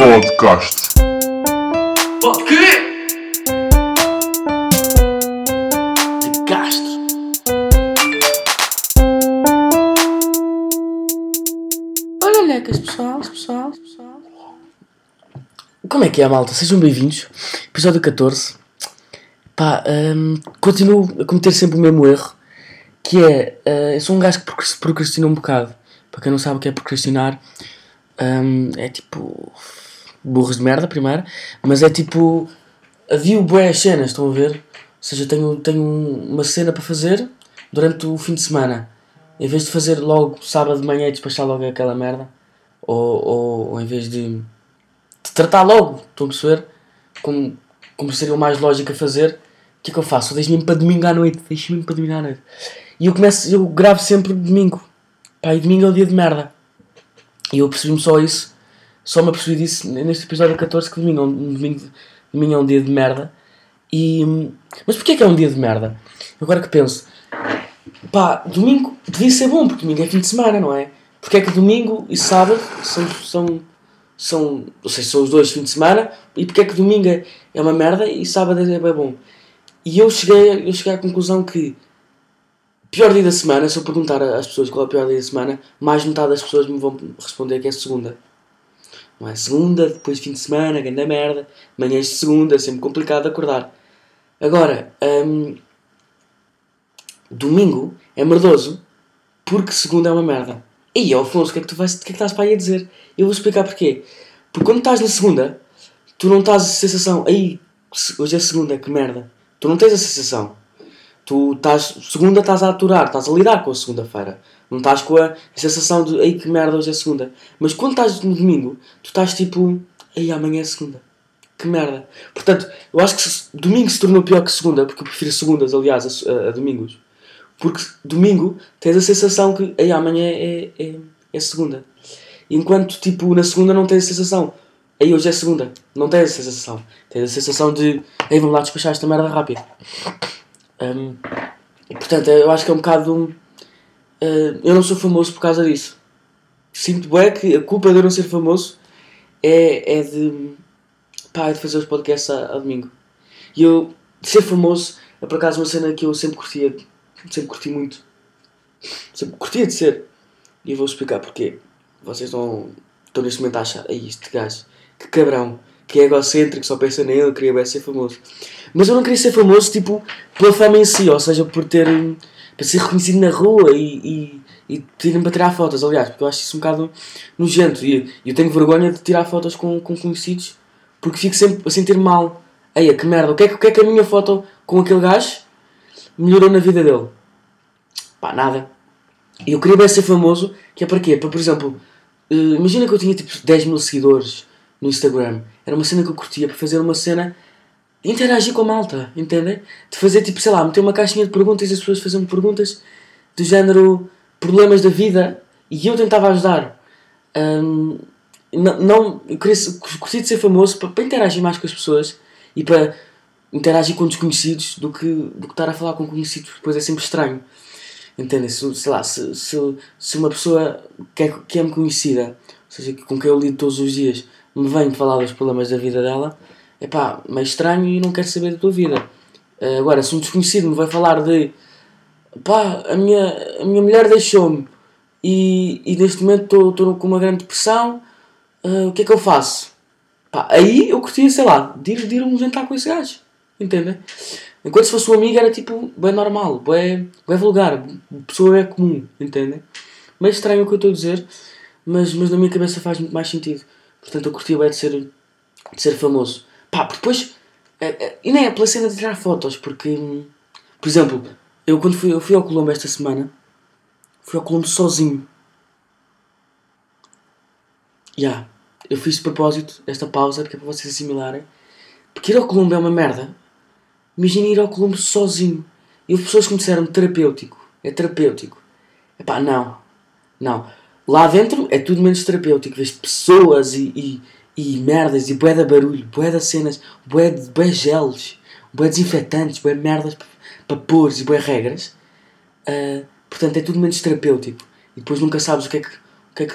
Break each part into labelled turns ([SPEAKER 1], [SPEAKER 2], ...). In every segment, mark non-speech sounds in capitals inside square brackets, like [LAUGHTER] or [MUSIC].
[SPEAKER 1] Podcast.
[SPEAKER 2] O quê? De Castro.
[SPEAKER 3] Olha, lecas, pessoal, pessoal, pessoal. Como é que é, malta? Sejam bem-vindos. Episódio 14. Pá, hum, continuo a cometer sempre o mesmo erro. Que é, eh, eu sou um gajo que procras- procrastina um bocado. Para quem não sabe o que é procrastinar, hum, é tipo... Burros de merda, primeiro. Mas é tipo... Havia boas cenas, estão a ver? Ou seja, tenho, tenho uma cena para fazer durante o fim de semana. Em vez de fazer logo sábado de manhã e despachar logo aquela merda, ou, ou, ou em vez de, de tratar logo, estão a perceber? Como, como seria o mais lógico a fazer, o que é que eu faço? Eu deixo mesmo para domingo à noite, deixo mesmo para domingo à noite. E eu começo, eu gravo sempre domingo. Pá, e domingo é o dia de merda. E eu percebi-me só isso, só me apercebi disso neste episódio 14 que domingo, é domingo, domingo é um dia de merda. E, mas porquê que é um dia de merda? Agora que penso, Pá, domingo devia ser bom, porque domingo é fim de semana, não é? Porque é que domingo e sábado são, são, são, ou seja, são os dois fins de semana, e porque é que domingo é é uma merda e sábado é bem bom? E eu cheguei, eu cheguei à conclusão que pior dia da semana, se eu perguntar às pessoas qual é o pior dia da semana, mais metade das pessoas me vão responder que é segunda. Não é? Segunda, depois fim de semana, grande merda, manhãs de segunda, sempre complicado acordar. Agora, hum, domingo é merdoso porque segunda é uma merda. E Alfonso, o que é que tu vais, o que é que estás para aí a dizer? Eu vou explicar porquê. Porque quando estás na segunda, tu não estás a sensação, aí hoje é segunda, que merda. Tu não tens a sensação. Tu estás, segunda estás a aturar, estás a lidar com a segunda-feira. Não estás com a sensação de, ei que merda, hoje é segunda. Mas quando estás no domingo, tu estás tipo, ei amanhã é segunda. Que merda. Portanto, eu acho que se- domingo se tornou pior que segunda, porque eu prefiro segundas, aliás, a, a- a domingos. Porque domingo tens a sensação que ei, amanhã é, é, é segunda. Enquanto tipo na segunda não tens a sensação. Ei, hoje é segunda. Não tens a sensação. Tens a sensação de ei, vamos lá despachar esta merda rápido. E, portanto, eu acho que é um bocado. eh, eu não sou famoso por causa disso. Sinto bem que a culpa de eu não ser famoso é, é de. pá, é de fazer os podcasts a, a domingo. E eu, ser famoso, é por acaso uma cena que eu sempre curtia sempre curti muito. Sempre curtia de ser. E vou explicar porquê. Vocês não estão neste momento a achar, ai este gajo, que cabrão, que é egocêntrico, só pensa nele, queria bem ser famoso. Mas eu não queria ser famoso, tipo, pela fama em si, ou seja, por ter. para ser reconhecido na rua e. e, e para tirar fotos, aliás, porque eu acho isso um bocado nojento. E eu tenho vergonha de tirar fotos com, com conhecidos, porque fico sempre a sentir mal. Eia, que merda, o que, é, o que é que a minha foto com aquele gajo melhorou na vida dele? Pá, nada. E eu queria bem ser famoso, que é para quê? Para, por exemplo, eh, imagina que eu tinha tipo 10 mil seguidores no Instagram. Era uma cena que eu curtia para fazer uma cena interagir com a malta, entendem? De fazer tipo, sei lá, meter uma caixinha de perguntas e as pessoas faziam perguntas do género problemas da vida e eu tentava ajudar. Hum, não, não, eu curtia de ser famoso para, para interagir mais com as pessoas e para interagir com desconhecidos do que, do que estar a falar com conhecidos, depois é sempre estranho. Entendem? Se, sei lá, se, se, se uma pessoa que é, que é me conhecida, ou seja, com quem eu lido todos os dias, me vem falar dos problemas da vida dela, é pá, meio estranho e não quero saber da tua vida. Eh, Agora, se um desconhecido me vai falar de pá, a minha, a minha mulher deixou-me e, e neste momento estou com uma grande depressão, eh, o que é que eu faço? Pá, aí eu curtia, sei lá, de ir, de ir um jantar com esse gajo. Entendem? Enquanto se fosse um amigo era tipo, bem normal, bem, bem vulgar, pessoa é comum, entendem? Meio estranho o que eu estou a dizer, mas, mas na minha cabeça faz muito mais sentido. Portanto, eu curtia bem de ser, de ser famoso. Pá, depois. é, é, e nem é pela cena de tirar fotos, porque. Por exemplo, eu quando fui, eu fui ao Colombo esta semana, fui ao Colombo sozinho. Já. Eu fiz de propósito esta pausa, porque é para vocês assimilarem. Porque ir ao Colombo é uma merda. Imagina ir ao Colombo sozinho. E houve pessoas que me disseram terapêutico. É terapêutico. Epá, não. Não. Lá dentro é tudo menos terapêutico. Vês pessoas e, e, e merdas e bué de barulho, bué de cenas, bué de bué geles, bué desinfetantes, bué merdas para pôr e bué regras. Ah, portanto, é tudo menos terapêutico. E depois nunca sabes o que é que, o que, é que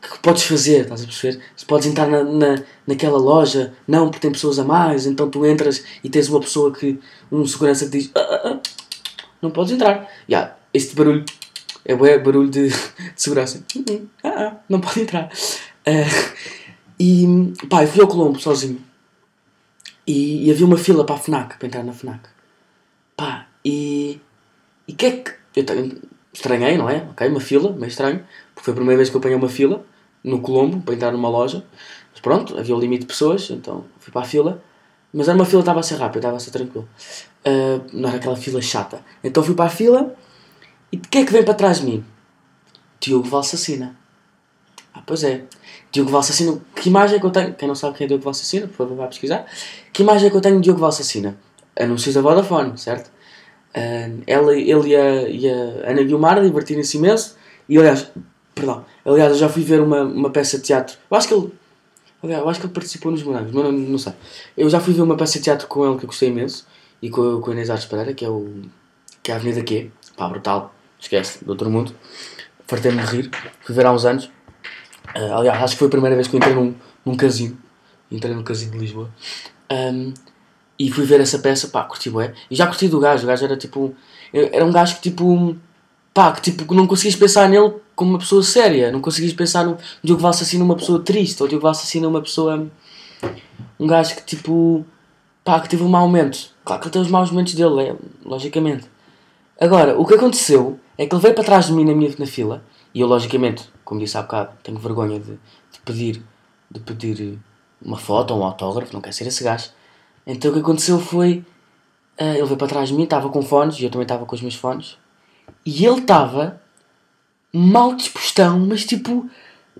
[SPEAKER 3] que podes fazer, estás a perceber? Se podes entrar na, na, naquela loja, não, porque tem pessoas a mais, então tu entras e tens uma pessoa que, um segurança que diz, ah, ah, ah, não podes entrar. Yeah, este barulho é bué barulho de, [LAUGHS] de segurança. Ah, ah, não pode entrar. Ah, e pá, eu fui ao Colombo sozinho. E, e havia uma fila para a FNAC, para entrar na FNAC. Pá, e. E que é que. Eu estranhei, não é? Ok, uma fila, meio estranho. Porque foi a primeira vez que eu apanhei uma fila no Colombo para entrar numa loja. Mas pronto, havia um limite de pessoas, então fui para a fila. Mas era uma fila estava a ser rápida, estava a ser tranquilo. Uh, não era aquela fila chata. Então fui para a fila e de que é que vem para trás de mim? Diogo Valsacina. Ah, pois é. Diogo Valsacina. Que imagem é que eu tenho? Quem não sabe quem é Diogo Valsacina, por favor, vá pesquisar. Que imagem é que eu tenho de Diogo Valsacina? Anúncios da Vodafone, certo? Uh, ela, ele e a, e a Ana Guilmar divertirem-se imenso. E aliás, perdão, aliás, eu já fui ver uma, uma peça de teatro. Eu acho que ele. Aliás, eu acho que ele participou nos morangos, mas não, não sei. Eu já fui ver uma peça de teatro com ele que eu gostei imenso. E com, com a Inês Artes Pereira, que é, o, que é a Avenida Q. Pá, brutal. Esquece, do outro mundo. Fartei-me de rir. Fui ver há uns anos. Uh, aliás, acho que foi a primeira vez que eu entrei num, num casino. Entrei num casino de Lisboa. Um, e fui ver essa peça, pá, curti bué. E já curti do gajo, o gajo era tipo. Era um gajo que tipo. pá, que tipo, não conseguias pensar nele como uma pessoa séria. Não conseguias pensar no Diogo Valsa assim numa pessoa triste. Ou Diogo Valsa assim numa pessoa. um gajo que tipo. pá, que teve um mau momento. Claro que ele tem os maus momentos dele, é, logicamente. Agora, o que aconteceu é que ele veio para trás de mim na minha na fila. E eu, logicamente, como disse há bocado, tenho vergonha de, de pedir de pedir uma foto ou um autógrafo, não quero ser esse gajo. Então o que aconteceu foi. Uh, ele veio para trás de mim, estava com fones e eu também estava com os meus fones. E ele estava mal dispostão, mas tipo.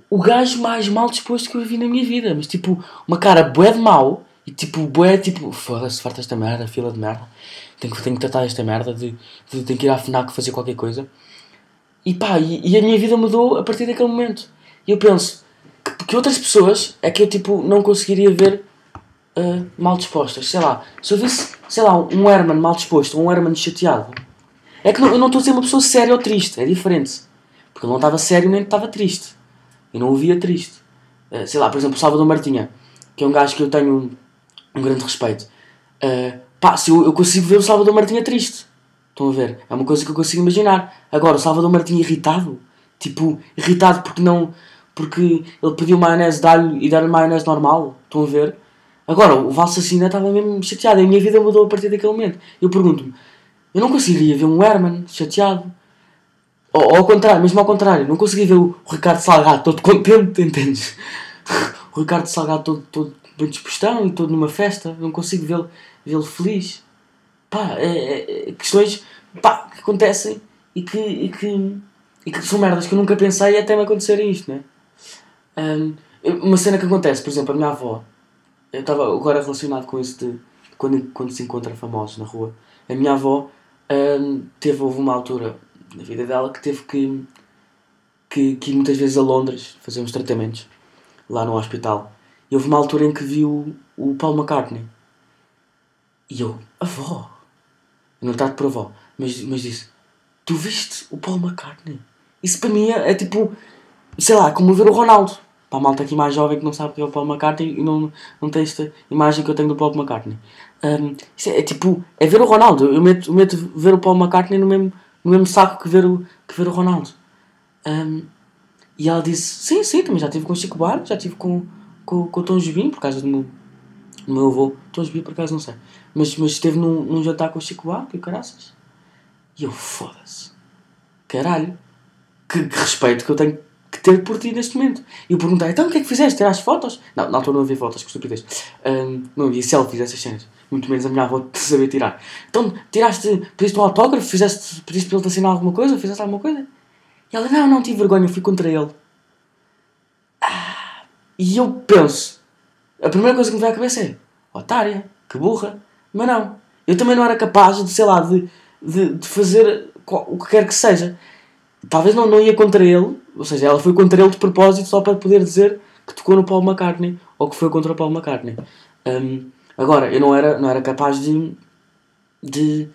[SPEAKER 3] O gajo mais mal disposto que eu vi na minha vida. Mas tipo, uma cara bué de mau. E tipo, bué tipo. Foda-se, farta esta merda, fila de merda. Tenho que, tenho que tratar esta merda de, de. Tenho que ir à FNAC fazer qualquer coisa. E pá, e, e a minha vida mudou a partir daquele momento. E eu penso que, que outras pessoas é que eu tipo não conseguiria ver uh, mal dispostas. Sei lá, se eu visse, sei lá, um Herman mal disposto, um Herman chateado, é que não, eu não estou a ser uma pessoa séria ou triste, é diferente. Porque ele não estava sério nem estava triste. Eu não o via triste. Uh, sei lá, por exemplo, o Salvador Martinha, que é um gajo que eu tenho um, um grande respeito. Uh, pá, se eu, eu consigo ver o Salvador Martinha triste. Estão a ver? É uma coisa que eu consigo imaginar. Agora, o Salvador Martinha irritado, tipo, irritado porque não. porque ele pediu maionese de alho e deram maionese normal. Estão a ver? Agora, o Valsacina estava mesmo chateado. A minha vida mudou a partir daquele momento. Eu pergunto-me, eu não conseguiria ver um Herman chateado. Ou, ou ao contrário, mesmo ao contrário, não conseguia ver o Ricardo Salgado todo contente, [LAUGHS] entendes? o Ricardo Salgado todo, todo bem dispostão e todo numa festa. Não consigo vê-lo vê feliz. Pá, é, é, questões pá, que acontecem e que, e, que, e que são merdas que eu nunca pensei até me acontecerem isto, né? Um, uma cena que acontece, por exemplo, a minha avó eu estava agora relacionado com isso de quando, quando se encontra famosos na rua. A minha avó hum, teve, houve uma altura na vida dela que teve que, que, que ir muitas vezes a Londres fazer uns tratamentos lá no hospital. E houve uma altura em que viu o Paul McCartney. E eu, avó, não trato por avó, mas, mas disse: Tu viste o Paul McCartney? Isso para mim é, é tipo, sei lá, como ver o Ronaldo para a malta aqui mais jovem que não sabe o que é o Paul McCartney e não, não tem esta imagem que eu tenho do Paul McCartney. Um, é, é, tipo, é ver o Ronaldo. Eu meto, eu meto ver o Paul McCartney no mesmo, no mesmo saco que ver o, que ver o Ronaldo. Um, e ela disse: Sim, sim, também já estive com o Chico Bar, já estive com, com, com o Tom Jobim, por causa do meu, do meu avô. Tom Jobim, por acaso, não sei. Mas, mas esteve num, num jantar com o Chico Bar, que caraças. E eu, foda-se. Caralho. Que, que respeito que eu tenho que ter por ti neste momento. E eu perguntei, então o que é que fizeste? Tiraste fotos? Não, na altura não havia fotos, que estupidez. Um, não havia selfies, essas cenas. Muito menos a minha avó te saber tirar. Então, tiraste, pediste um autógrafo, fizeste, pediste para ele te assinar alguma coisa, fizeste alguma coisa? E ela, não, não tive vergonha, fui contra ele. Ah, e eu penso, a primeira coisa que me vem à cabeça é, otária, que burra. Mas não, eu também não era capaz de, sei lá, de, de, de fazer o que quer que seja. Talvez não, não ia contra ele, ou seja, ela foi contra ele de propósito só para poder dizer que tocou no Paul McCartney ou que foi contra o Paul McCartney. Um, agora, eu não era, não era capaz de, de, de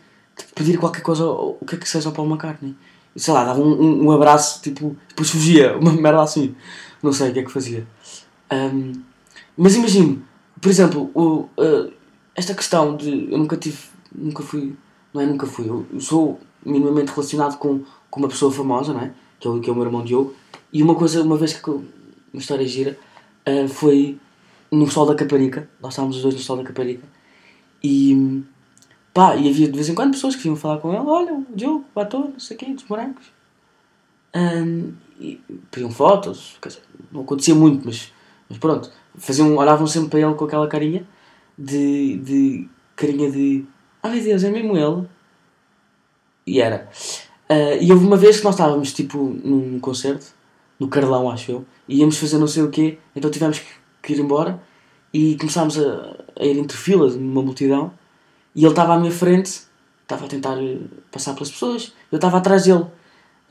[SPEAKER 3] pedir qualquer coisa, o que é que seja ao Paul McCartney. Sei lá, dava um, um, um abraço, tipo, depois fugia, uma [LAUGHS] merda assim. não sei o que é que fazia. Ahm, mas imagino, por exemplo, o, ah, esta questão de eu nunca tive, nunca fui, não é nunca fui, eu, sou minimamente relacionado com, com uma pessoa famosa, não é? Que é o, que é o meu irmão Diogo. E uma coisa, uma vez que eu- uma história gira, ah, foi no Sol da Caparica, nós estávamos os dois no Sol da Caparica, e pá, e havia de vez em quando pessoas que vinham falar com ele, olha, o Diogo, o ator, não sei quê, dos morangos. Ahm, e pediam fotos, dizer, não acontecia muito, mas, mas pronto, faziam, olhavam sempre para ele com aquela carinha de, de carinha de ah meu Deus, é mesmo ele? E era. Ah, e houve uma vez que nós estávamos tipo num concerto, no Carlão acho eu, e íamos fazer não sei o quê, então tivemos que, que ir embora e começámos a, a ir entre filas numa multidão e ele estava à minha frente, estava a tentar eh, passar pelas pessoas, eu estava atrás dele.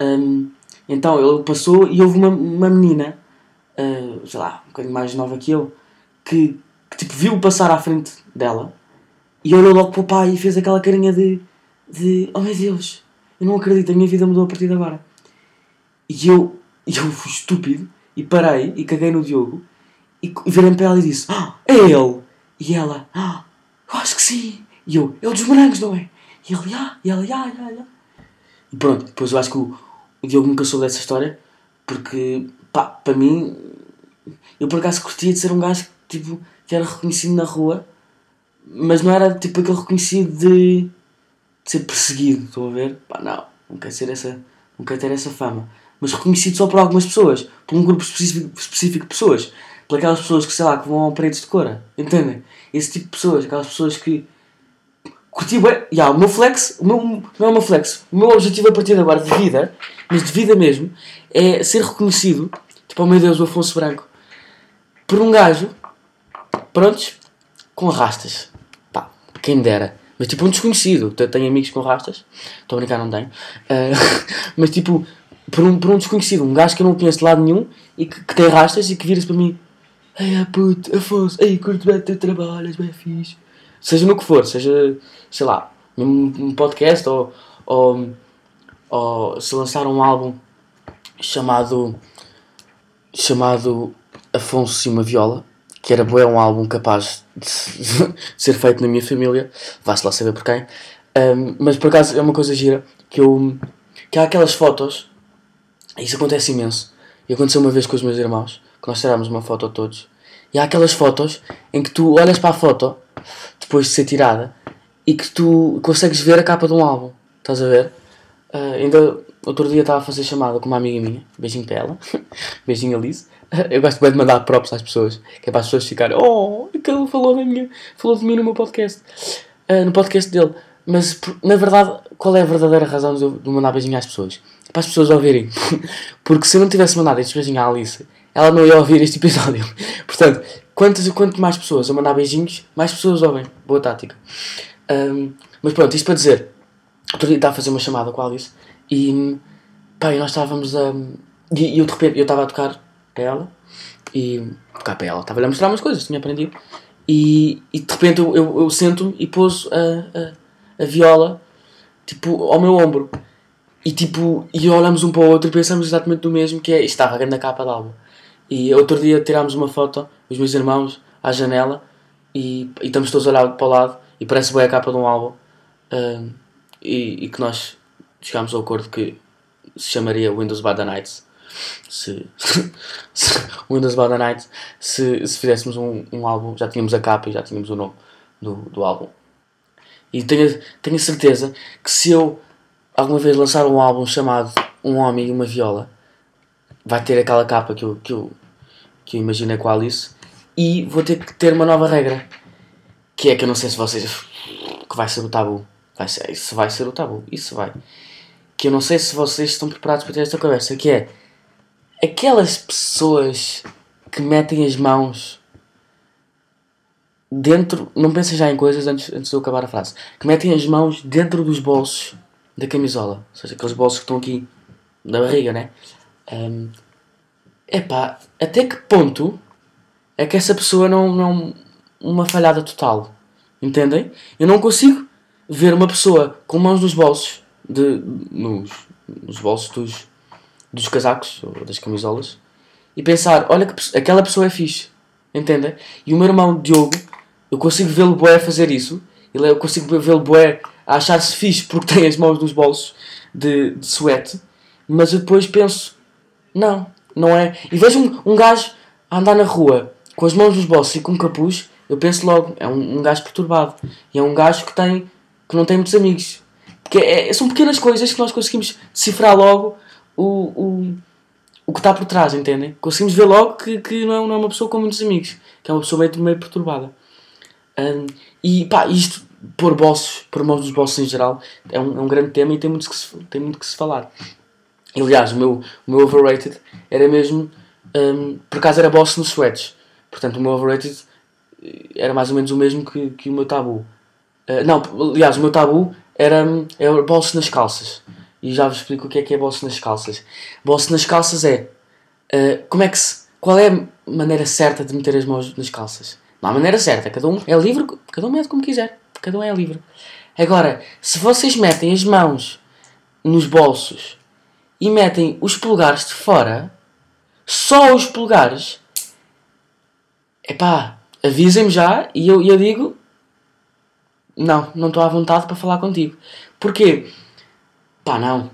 [SPEAKER 3] Ahm, então ele passou e houve uma, uma menina, ah, sei lá, um bocadinho mais nova que eu, que, que tipo viu passar à frente dela e olhou logo para o pai e fez aquela carinha de, de oh meu Deus, eu não acredito, a minha vida mudou a partir de agora. E eu, eu fui estúpido e parei e caguei no Diogo e, e virei para ela e disse: Ah, é ele! E ela: Ah, eu acho que sim! E eu: É o dos morangos, não é? E ele: Ah, e ela: Ah, ah, ah. E pronto, depois eu acho que o, o Diogo nunca soube dessa história porque, pá, para mim, eu por acaso curtia de ser um gajo que, tipo, que era reconhecido na rua, mas não era tipo aquele reconhecido de, de ser perseguido, estão a ver? Pá, não, não quero, ser essa, não quero ter essa fama. Mas reconhecido só por algumas pessoas, por um grupo específico, específico de pessoas, por aquelas pessoas que, sei lá, que vão a paredes de cora, entendem? Esse tipo de pessoas, aquelas pessoas que curti bem. Yeah, o meu flex, o meu, não é o meu flex, o meu objetivo a partir de agora de vida, mas de vida mesmo, é ser reconhecido, tipo, oh meu Deus, o Afonso Branco, por um gajo, prontos, com rastas. Pá, quem dera. Mas tipo um desconhecido. Tenho amigos com rastas. Estou a brincar, não tenho. Ah, [LAUGHS] mas tipo, por um, por um desconhecido. Um gajo que eu não conheço de lado nenhum e que, que tem rastas e que vira-se para mim. Ei, ah, puto, Afonso, ei, curto bem o teu trabalho, és bem fixe. Seja no que for, seja, sei lá, um podcast ou, ou, ou se lançar um álbum chamado chamado Afonso e uma Viola, que era bué um álbum capaz [LAUGHS] de ser feito na minha família, vá-se lá saber por quem. Um, mas por acaso é uma coisa gira que eu. que há aquelas fotos, isso acontece imenso, e aconteceu uma vez com os meus irmãos, que nós tirámos uma foto todos, e há aquelas fotos em que tu olhas para a foto, depois de ser tirada, e que tu consegues ver a capa de um álbum, estás a ver? Ah, ainda outro dia estava a fazer chamada com uma amiga minha, beijinho para ela, [LAUGHS] beijinho Alice. Eu gosto bem de mandar props às pessoas, que é para as pessoas ficarem, oh, aquele falou, da minha, falou de mim no meu podcast, Ah, no podcast dele. Mas na verdade, qual é a verdadeira razão de eu de mandar beijinho às pessoas? É para as pessoas ouvirem. [LAUGHS] Porque se eu não tivesse mandado este beijinho à Alice, ela não ia ouvir este episódio. [LAUGHS] Portanto, quantas, quanto mais pessoas eu mandar beijinhos, mais pessoas ouvem. Boa tática. Ahm, mas pronto, isto para dizer, outro dia estava a fazer uma chamada com a Alice e pá, e nós estávamos a. E, e eu de repente eu estava a tocar ela e. tocar para ela, estava-lhe a mostrar umas coisas, tinha aprendido. E, e de repente eu, eu, eu sento-me e pôs a, a, a viola tipo ao meu ombro. E tipo, e olhamos um para o outro e pensamos exatamente no mesmo, que é isto estava a grande capa de álbum. E outro dia tirámos uma foto, os meus irmãos, à janela, e, e estamos todos a olhar para o lado, e parece bem a capa de um álbum. Ahm, e, e que nós chegámos ao acordo que se chamaria Windows by the Nights. Se, se Windows by the Nights, se, se fizéssemos um, um álbum, já tínhamos a capa e já tínhamos o nome do, do álbum. E tenho, tenho certeza que se eu alguma vez lançar um álbum chamado Um Homem e uma Viola, vai ter aquela capa que eu, que eu, que eu imaginei com a Alice e vou ter que ter uma nova regra. Que é que eu não sei se vocês. que vai ser o tabu. Vai ser, isso vai ser o tabu. Isso vai. Que eu não sei se vocês estão preparados para ter esta conversa. Que é. Aquelas pessoas que metem as mãos dentro. Não pensem já em coisas antes, antes de eu acabar a frase. Que metem as mãos dentro dos bolsos da camisola. Ou seja, aqueles bolsos que estão aqui na barriga, né? Um, epá, até que ponto é que essa pessoa não. não uma falhada total? Entendem? Eu não consigo ver uma pessoa com mãos nos bolsos, de, nos, nos bolsos dos, dos casacos ou das camisolas e pensar, olha que aquela pessoa é fixe. Entendem? E o meu irmão Diogo, eu consigo vê-lo boé a fazer isso. Ele, eu consigo vê-lo boé a achar-se fixe porque [LAUGHS] tem as mãos nos bolsos de, de. Mas eu depois penso, não, não é. E vejo um, um gajo a andar na rua com as mãos nos bolsos e com um capuz, eu penso logo, é um, um gajo perturbado. E é um gajo que, tem, que não tem muitos amigos. Porque é- são pequenas coisas que nós conseguimos decifrar logo o, o, o que está por trás, entendem? Conseguimos ver logo que, que não, é, não é uma pessoa com muitos amigos, que é uma pessoa meio, meio perturbada. Hum, e pá, isto, pôr bolsos, pôr mãos nos bolsos em geral, é um, é um grande tema e tem muito que se, tem muito que se falar. Aliás, o meu, o meu overrated era mesmo. hum, por acaso era bolso nos sweats. Portanto, o meu overrated eh, era mais ou menos o mesmo que, que o meu tabu. Uh, não, aliás, o meu tabu era, hum, era bolso nas calças. E já vos explico o que é que é bolso nas calças. Bolso nas calças é. uh, como é que se. Qual é a maneira certa de meter as mãos nas calças? Não há maneira certa. Cada um é livre, cada um mete como quiser. Cada um é livre. Agora, se vocês metem as mãos nos bolsos e metem os polegares de fora, só os polegares, epá, avisem-me já e eu, eu digo: não, não estou à vontade para falar contigo. Porquê? Pá, não.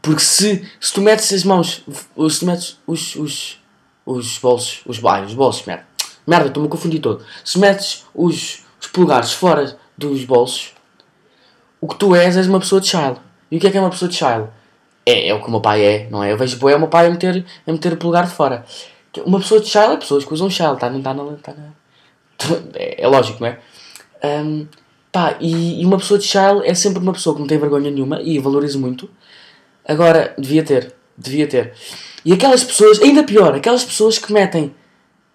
[SPEAKER 3] Porque se, se tu metes as mãos, se tu metes os, os, os bolsos, os, ai, os bolsos, merda, merda, estou-me a confundir todo. Se metes os, os polegares fora dos bolsos, o que tu és és uma pessoa de child. E o que é que é uma pessoa de child? É, é o que o meu pai é, não é? Eu vejo boé o meu pai a meter, a meter o polegar de fora. Uma pessoa de child é pessoas que usam child, está tá na. Tá na é, é lógico, não é? Hum, pá, e, e uma pessoa de child é sempre uma pessoa que não tem vergonha nenhuma e valorizo muito. Agora, devia ter, devia ter. E aquelas pessoas, ainda pior, aquelas pessoas que metem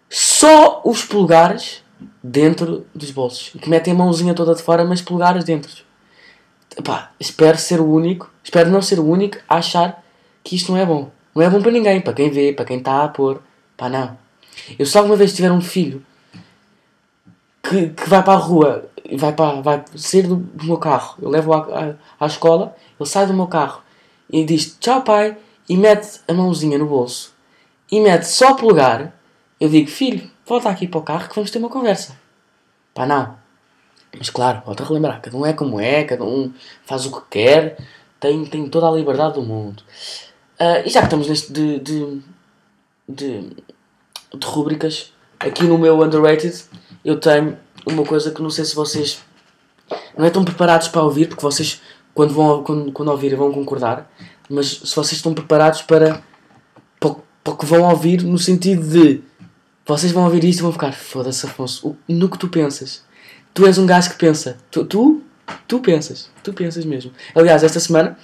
[SPEAKER 3] só os polegares dentro dos bolsos. Que metem a mãozinha toda de fora, mas polegares dentro. Pá, espero ser o único, espero não ser o único a achar que isto não é bom. Não é bom para ninguém, para quem vê, para quem está a pôr. Pá, não. Eu se alguma vez tiver um filho que, que vai para a rua, vai, para, vai sair do, meu carro, eu levo-o à, à, à escola, ele sai do meu carro e diz tchau pai e mete a mãozinha no bolso e mete só o polegar, eu digo filho, volta aqui para o carro que vamos ter uma conversa. Pá, não. Mas claro, volto a relembrar, cada um é como é, cada um faz o que quer, tem, tem toda a liberdade do mundo. Ah, e já que estamos neste de, de, de, de rubricas, aqui no meu underrated eu tenho uma coisa que não sei se vocês não é tão preparados para ouvir, porque vocês quando, vão, quando, quando ouvirem vão concordar, mas se vocês estão preparados para, para, para que vão ouvir no sentido de vocês vão ouvir isto e vão ficar foda-se Afonso, o- no que tu pensas. Tu és um gajo que pensa. Tu, tu, tu pensas. Tu pensas mesmo. Aliás, esta semana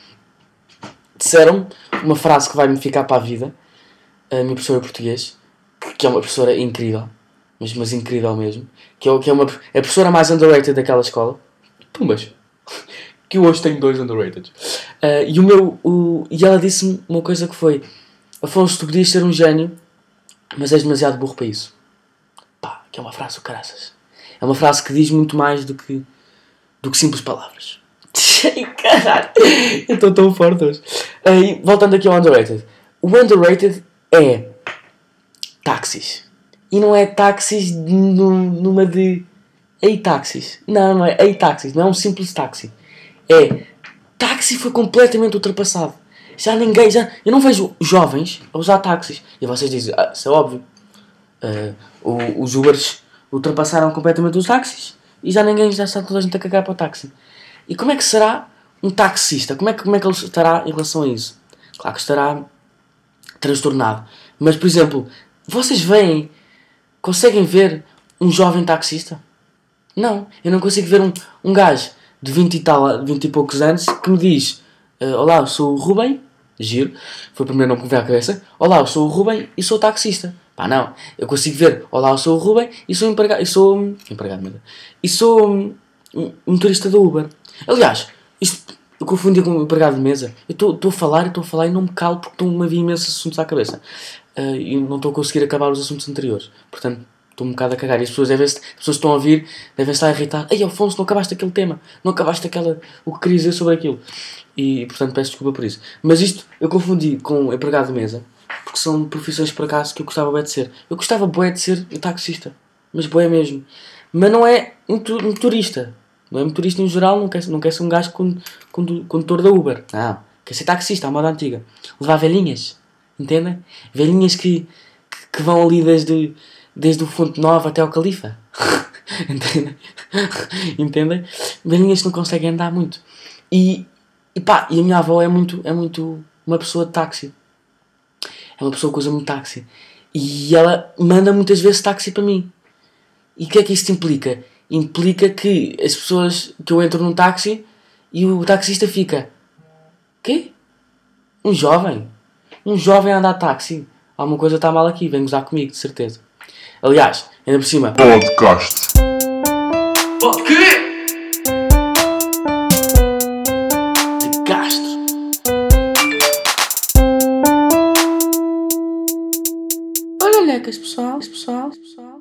[SPEAKER 3] disseram uma frase que vai-me ficar para a vida. A minha professora de português, que é uma professora incrível. Mas, mas incrível mesmo. Que é, que é uma, é a professora mais underrated daquela escola. Pumbas. Que eu hoje tenho dois underrated. Ah, e, o meu, o, e ela disse-me uma coisa que foi: Afonso, tu podias ser um gênio, mas és demasiado burro para isso. Pá, que é uma frase do caraças. É uma frase que diz muito mais do que, do que simples palavras. [LAUGHS] Caralho, eu [LAUGHS] estou tão forte hoje. Aí, voltando aqui ao underrated. O underrated é táxis. E não é táxis num- numa de. Ei táxis. Não, não é ei táxis. Não é um simples táxi. É. Táxi foi completamente ultrapassado. Já ninguém. Já, eu não vejo jovens a usar táxis. E vocês dizem, ah, isso é óbvio. O- os Ubers ultrapassaram completamente os táxis e já ninguém já está toda a gente a cagar para o táxi. E como é que será um taxista? Como é que, como é que ele estará em relação a isso? Claro que estará transtornado. Mas, por exemplo, vocês veem, conseguem ver um jovem taxista? Não, eu não consigo ver um, um gajo de 20 e tal, 20 e poucos anos que me diz eh, Olá, eu sou o Rubem, giro, foi o primeiro nome que me veio à cabeça. Olá, eu sou o Rubem e sou taxista. Pá, não, eu consigo ver Olá, eu sou o Rubem e sou empregado, e sou, empregado, merda. e sou um, um motorista do Uber. Aliás, isto eu confundi com o empregado de mesa. Eu estou a falar estou a falar e não me calo porque estão-me a vir imensos assuntos à cabeça. Eh, e não estou a conseguir acabar os assuntos anteriores. Portanto, estou um bocado a cagar. E as pessoas, devem as pessoas estão a ouvir devem estar a irritar. Ei, Afonso, não acabaste aquele tema. Não acabaste aquela, o que querias dizer sobre aquilo. E, portanto, peço desculpa por isso. Mas isto, eu confundi com empregado de mesa. porque são profissões por acaso que eu gostava bué de ser. Eu gostava bué de ser um taxista, mas bué mesmo. Mas não é um, um motorista. Não é motorista em geral, não quer, não quer ser um gajo con, condu- condutor da Uber. Não. Quer ser taxista, à moda antiga. Levar velhinhas. Entendem? Velhinhas que, que, que vão ali desde, desde o Fonte Nova até ao Califa. [LAUGHS] Entendem? [LAUGHS] Entendem? Velhinhas que não conseguem andar muito. E, e pá, e a minha avó é muito, é muito uma pessoa de táxi. É uma pessoa que usa muito táxi. E ela manda muitas vezes táxi para mim. E o que é que isto implica? Implica que as pessoas que eu entro num táxi e o taxista fica. Quê? Um jovem? Um jovem a andar de táxi? Alguma coisa está mal aqui, vem gozar comigo, de certeza. Aliás, ainda por cima,
[SPEAKER 1] Podcast.
[SPEAKER 2] O quê?
[SPEAKER 3] de Castro. Olha, lecas, pessoal, pessoal, pessoal.